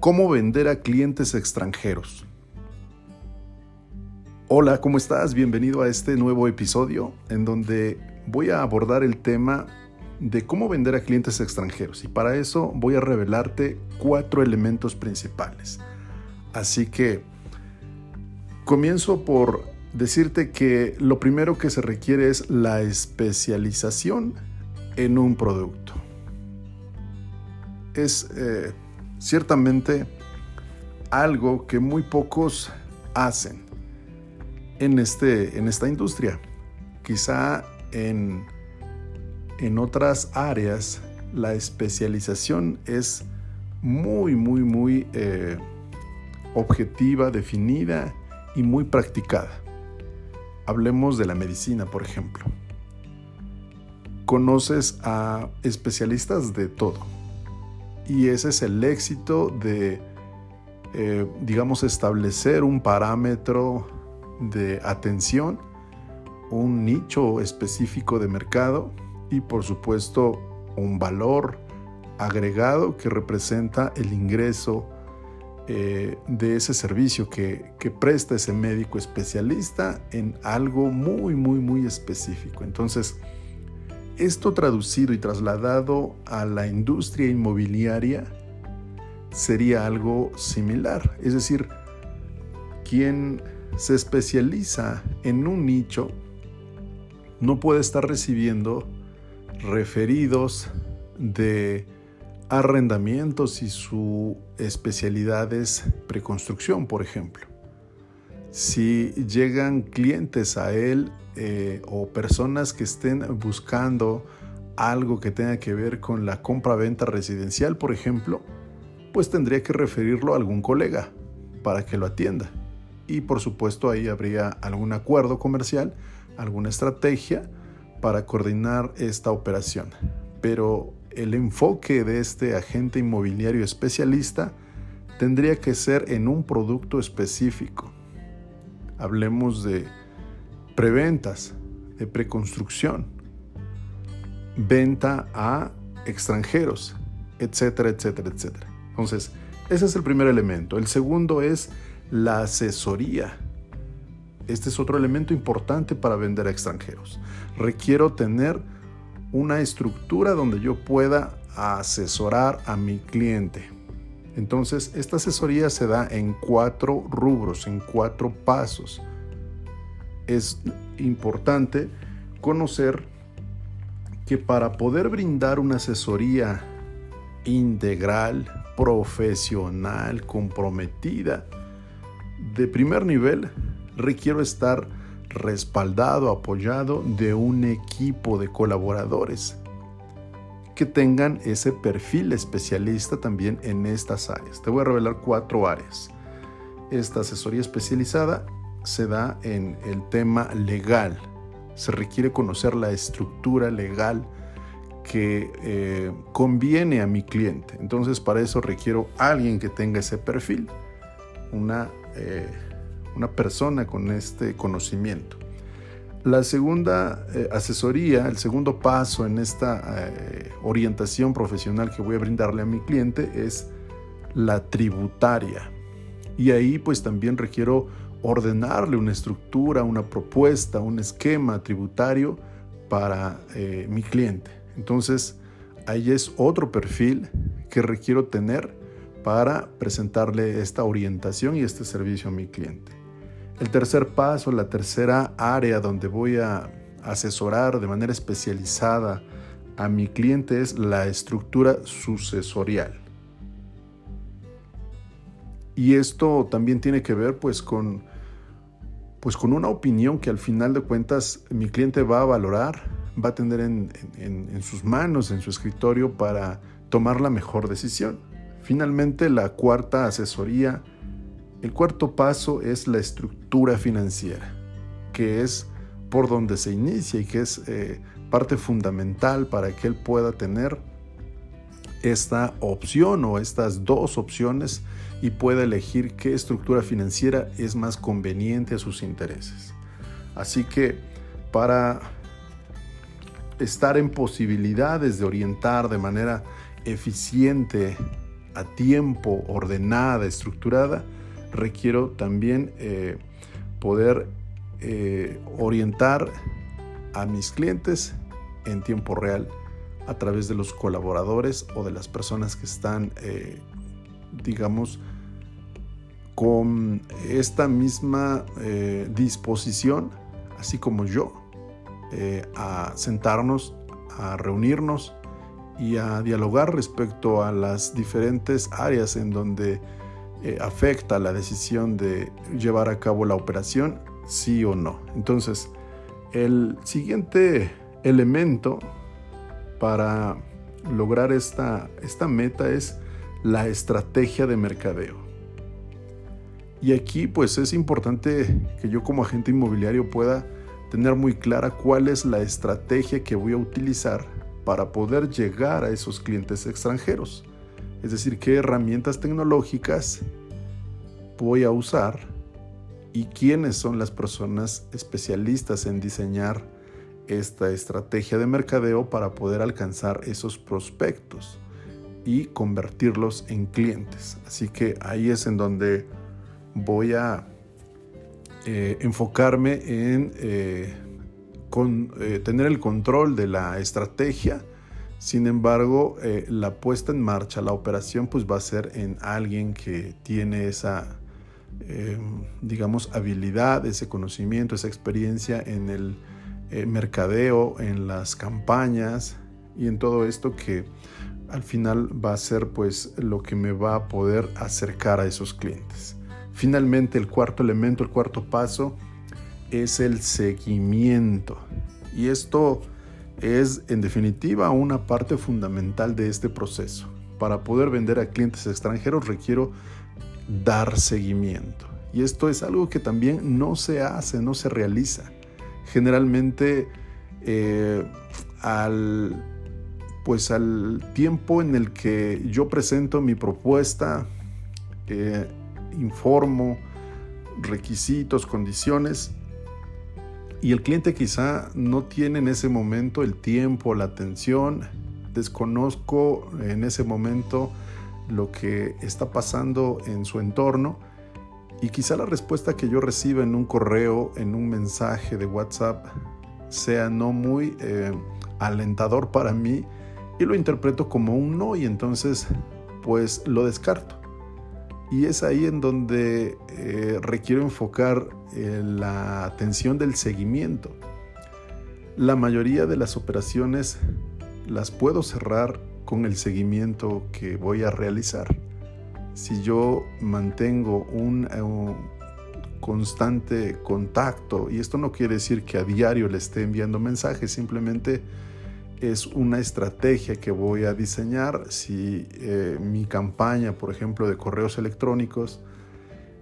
¿Cómo vender a clientes extranjeros? Hola, ¿cómo estás? Bienvenido a este nuevo episodio en donde voy a abordar el tema de cómo vender a clientes extranjeros y para eso voy a revelarte cuatro elementos principales. Así que comienzo por decirte que lo primero que se requiere es la especialización en un producto. Es eh, ciertamente algo que muy pocos hacen en, este, en esta industria. Quizá en, en otras áreas la especialización es muy, muy, muy eh, objetiva, definida y muy practicada. Hablemos de la medicina, por ejemplo. Conoces a especialistas de todo y ese es el éxito de, eh, digamos, establecer un parámetro de atención, un nicho específico de mercado y por supuesto un valor agregado que representa el ingreso eh, de ese servicio que, que, presta ese médico especialista en algo muy, muy, muy específico. Entonces, esto traducido y trasladado a la industria inmobiliaria sería algo similar. Es decir, quien se especializa en un nicho no puede estar recibiendo referidos de arrendamientos y su especialidad es preconstrucción, por ejemplo. Si llegan clientes a él eh, o personas que estén buscando algo que tenga que ver con la compra-venta residencial, por ejemplo, pues tendría que referirlo a algún colega para que lo atienda. Y por supuesto ahí habría algún acuerdo comercial, alguna estrategia para coordinar esta operación. Pero el enfoque de este agente inmobiliario especialista tendría que ser en un producto específico. Hablemos de preventas, de preconstrucción, venta a extranjeros, etcétera, etcétera, etcétera. Entonces, ese es el primer elemento. El segundo es la asesoría. Este es otro elemento importante para vender a extranjeros. Requiero tener una estructura donde yo pueda asesorar a mi cliente. Entonces, esta asesoría se da en cuatro rubros, en cuatro pasos. Es importante conocer que para poder brindar una asesoría integral, profesional, comprometida, de primer nivel, requiero estar respaldado, apoyado de un equipo de colaboradores que tengan ese perfil especialista también en estas áreas. Te voy a revelar cuatro áreas. Esta asesoría especializada se da en el tema legal. Se requiere conocer la estructura legal que eh, conviene a mi cliente. Entonces para eso requiero alguien que tenga ese perfil, una, eh, una persona con este conocimiento. La segunda eh, asesoría, el segundo paso en esta orientación profesional que voy a brindarle a mi cliente es la tributaria. Y ahí pues también requiero ordenarle una estructura, una propuesta, un esquema tributario para eh, mi cliente. Entonces, ahí es otro perfil que requiero tener para presentarle esta orientación y este servicio a mi cliente. El tercer paso, la tercera área donde voy a asesorar de manera especializada a mi cliente es la estructura sucesorial. Y esto también tiene que ver pues con pues con una opinión que al final de cuentas mi cliente va a valorar, va a tener en, sus manos, en su escritorio para tomar la mejor decisión. Finalmente, la cuarta asesoría, el cuarto paso es la estructura financiera, que es por donde se inicia y que es eh, parte fundamental para que él pueda tener esta opción o estas dos opciones y pueda elegir qué estructura financiera es más conveniente a sus intereses. Así que para estar en posibilidades de orientar de manera eficiente a tiempo, ordenada, estructurada, requiero también eh, poder eh, orientar a mis clientes en tiempo real a través de los colaboradores o de las personas que están, eh, digamos, con esta misma disposición, así como yo, a sentarnos, a reunirnos y a dialogar respecto a las diferentes áreas en donde eh, afecta la decisión de llevar a cabo la operación, sí o no. Entonces, el siguiente elemento para lograr esta, esta meta es la estrategia de mercadeo. Y aquí pues es importante que yo como agente inmobiliario pueda tener muy clara cuál es la estrategia que voy a utilizar para poder llegar a esos clientes extranjeros. Es decir, qué herramientas tecnológicas voy a usar y quiénes son las personas especialistas en diseñar esta estrategia de mercadeo para poder alcanzar esos prospectos y convertirlos en clientes. Así que ahí es en donde voy a eh, enfocarme en eh, eh, tener el control de la estrategia. Sin embargo, eh, la puesta en marcha, la operación, pues va a ser en alguien que tiene esa, em, digamos, habilidad, ese conocimiento, esa experiencia en el eh, mercadeo, en las campañas y en todo esto que al final va a ser pues lo que me va a poder acercar a esos clientes. Finalmente, el cuarto elemento, el cuarto paso, es el seguimiento. Y esto es en definitiva una parte fundamental de este proceso. Para poder vender a clientes extranjeros requiero dar seguimiento. Y esto es algo que también no se hace, no se realiza. Generalmente eh, al, pues al tiempo en el que yo presento mi propuesta, eh, informo requisitos, condiciones, y el cliente quizá no tiene en ese momento el tiempo, la atención, desconozco en ese momento lo que está pasando en su entorno y quizá la respuesta que yo reciba en un correo, en un mensaje de WhatsApp, sea no muy eh, alentador para mí y lo interpreto como un no y entonces pues lo descarto. Y es ahí en donde eh, requiero enfocar eh, la atención del seguimiento. La mayoría de las operaciones las puedo cerrar con el seguimiento que voy a realizar. Si yo mantengo un, un constante contacto, y esto no quiere decir que a diario le esté enviando mensajes, simplemente es una estrategia que voy a diseñar. Si eh, mi campaña, por ejemplo, de correos electrónicos,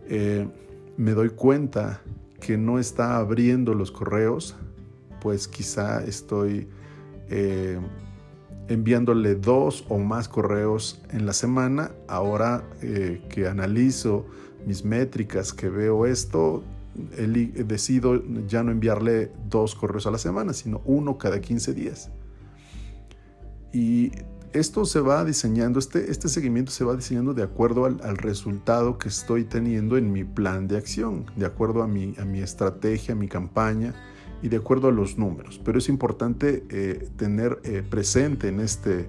eh, me doy cuenta que no está abriendo los correos, pues quizá estoy eh, enviándole dos o más correos en la semana. Ahora que analizo mis métricas, que veo esto, decido ya no enviarle dos correos a la semana, sino uno cada 15 días. Y esto se va diseñando, este, este seguimiento se va diseñando de acuerdo al, resultado que estoy teniendo en mi plan de acción, de acuerdo a mi, a mi estrategia, a mi campaña y de acuerdo a los números. Pero es importante eh, tener eh, presente en este,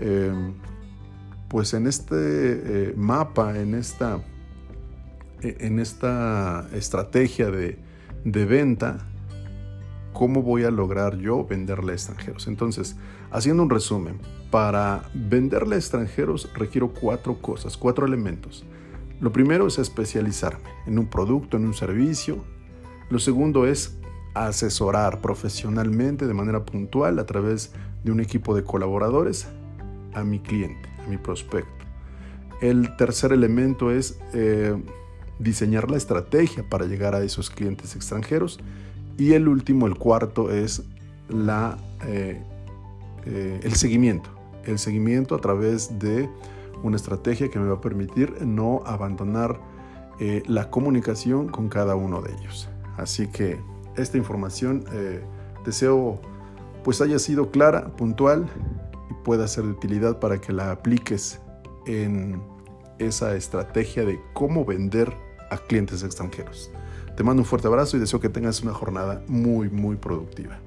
em, pues en este eh, mapa, en esta, en esta estrategia de, de venta, cómo voy a lograr yo venderle a extranjeros. Entonces, haciendo un resumen, para venderle a extranjeros requiero cuatro cosas, cuatro elementos. Lo primero es especializarme en un producto, en un servicio. Lo segundo es asesorar profesionalmente de manera puntual a través de un equipo de colaboradores a mi cliente, a mi prospecto. El tercer elemento es eh, diseñar la estrategia para llegar a esos clientes extranjeros. Y el último, el cuarto, es la, eh, eh, el seguimiento. El seguimiento a través de una estrategia que me va a permitir no abandonar eh, la comunicación con cada uno de ellos. Así que esta información deseo pues haya sido clara, puntual y pueda ser de utilidad para que la apliques en esa estrategia de cómo vender a clientes extranjeros. Te mando un fuerte abrazo y deseo que tengas una jornada muy, muy productiva.